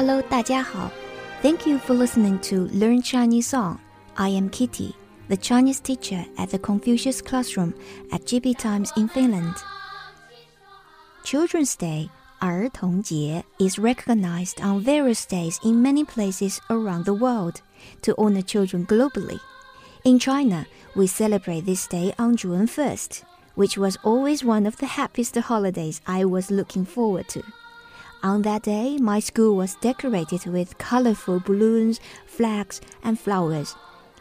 Hello，大家好。Thank you for listening to Learn Chinese Song. I am Kitty, the Chinese teacher at the Confucius Classroom at GB Times in Finland. Children's Day, 儿童节, is recognized on various days in many places around the world to honor children globally. In China, we celebrate this day on June 1st, which was always one of the happiest holidays I was looking forward to. On that day, my school was decorated with colorful balloons, flags, and flowers.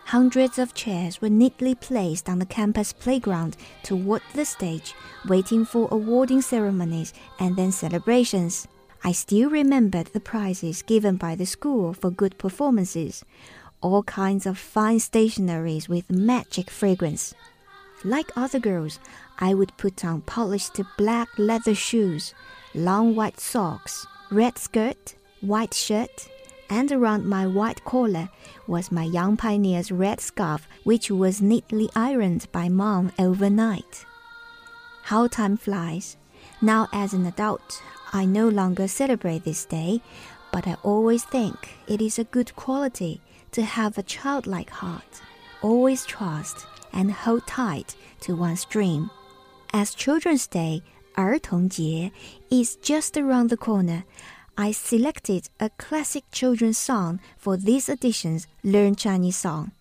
Hundreds of chairs were neatly placed on the campus playground toward the stage, waiting for awarding ceremonies and then celebrations. I still remembered the prizes given by the school for good performances all kinds of fine stationeries with magic fragrance. Like other girls, I would put on polished black leather shoes, long white socks, red skirt, white shirt, and around my white collar was my young pioneer's red scarf, which was neatly ironed by mom overnight. How time flies! Now, as an adult, I no longer celebrate this day, but I always think it is a good quality to have a childlike heart, always trust and hold tight to one's dream. As Children's Day, 儿童节, is just around the corner, I selected a classic children's song for this edition's Learn Chinese Song.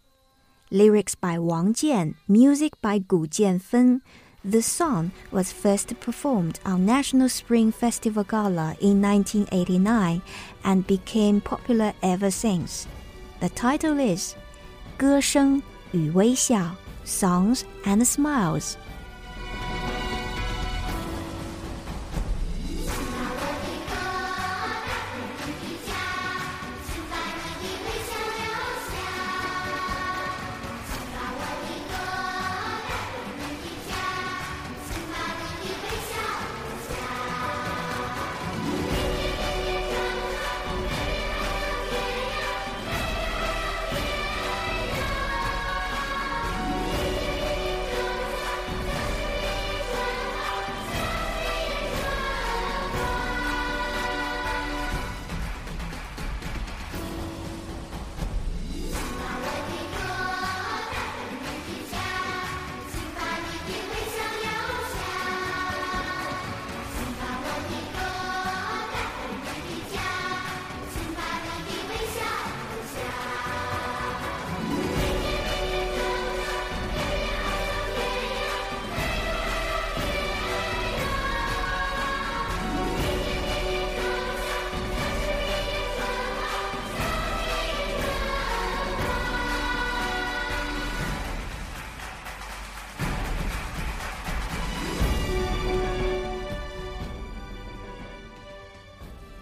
Lyrics by Wang Jian, music by Gu Jianfen. The song was first performed on National Spring Festival Gala in 1989 and became popular ever since. The title is 歌声与微笑 Songs and Smiles.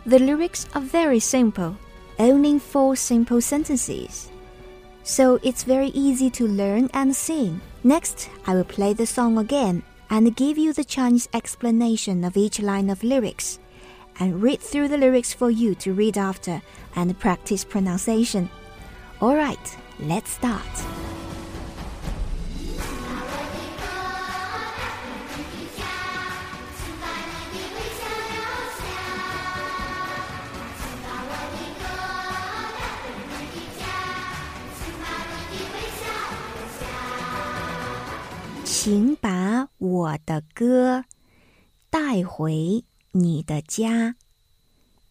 The lyrics are very simple, only four simple sentences. So it's very easy to learn and sing. Next, I will play the song again and give you the Chinese explanation of each line of lyrics and read through the lyrics for you to read after and practice pronunciation. Alright, let's start. 请把我的歌带回你的家，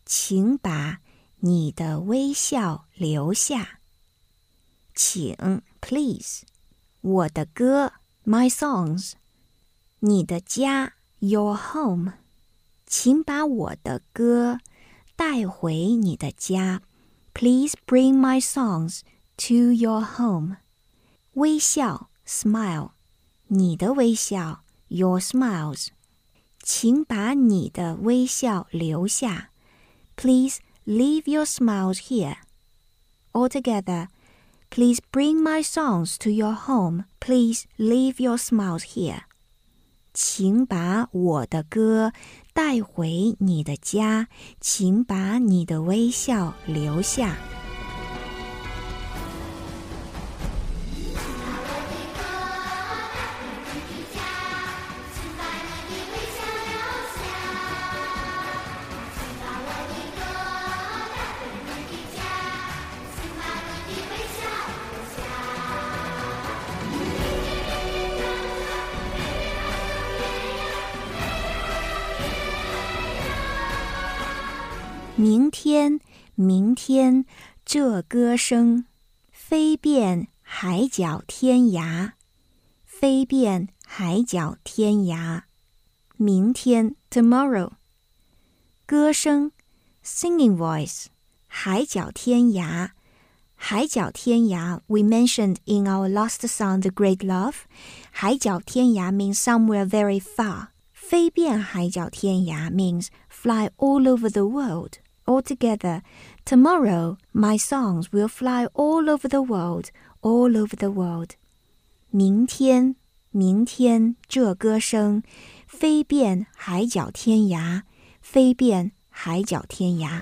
请把你的微笑留下。请，please，我的歌，my songs，你的家，your home，请把我的歌带回你的家。Please bring my songs to your home。微笑，smile。你的微笑，your smiles，请把你的微笑留下。Please leave your smiles here. Altogether, please bring my songs to your home. Please leave your smiles here. 请把我的歌带回你的家，请把你的微笑留下。 明天，明天，这歌声飞遍海角天涯，飞遍海角天涯。明天，tomorrow，歌声，singing voice，海角天涯。海角天涯，we mentioned in our last song, The Great Love. 海角天涯 means somewhere very far. 飞遍海角天涯 means fly all over the world. Altogether, tomorrow my songs will fly all over the world, all over the world. 明天，明天这歌声飞遍海角天涯，飞遍海角天涯。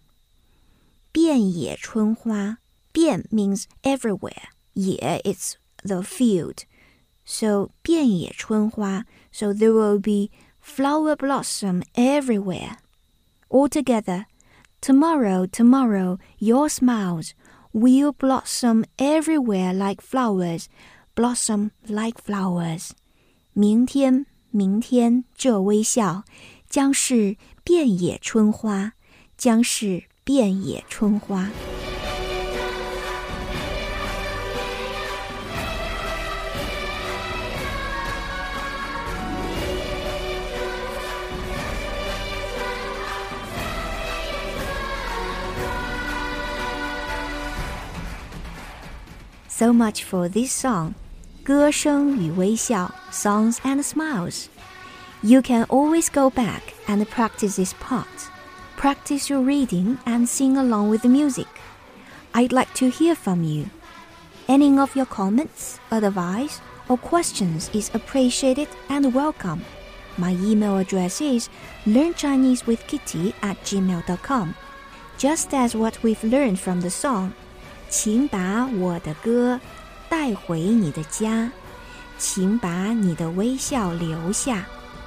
遍野春花，遍 means everywhere，野 it's the field. So 遍野春花, so there will be flower blossom everywhere. Altogether, tomorrow, tomorrow, your smiles will blossom everywhere like flowers, blossom like flowers. 明天，明天，这微笑将是遍野春花，将是 遍野春花。So much for this song. 歌声与微笑 Songs and Smiles. You can always go back and practice this part practice your reading and sing along with the music. I'd like to hear from you. Any of your comments, advice, or questions is appreciated and welcome. My email address is learnchinesewithkitty at gmail.com. Just as what we've learned from the song, 请把我的歌带回你的家，请把你的微笑留下。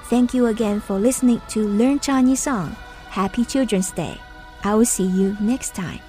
Thank you again for listening to Learn Chinese Song. Happy Children's Day. I will see you next time.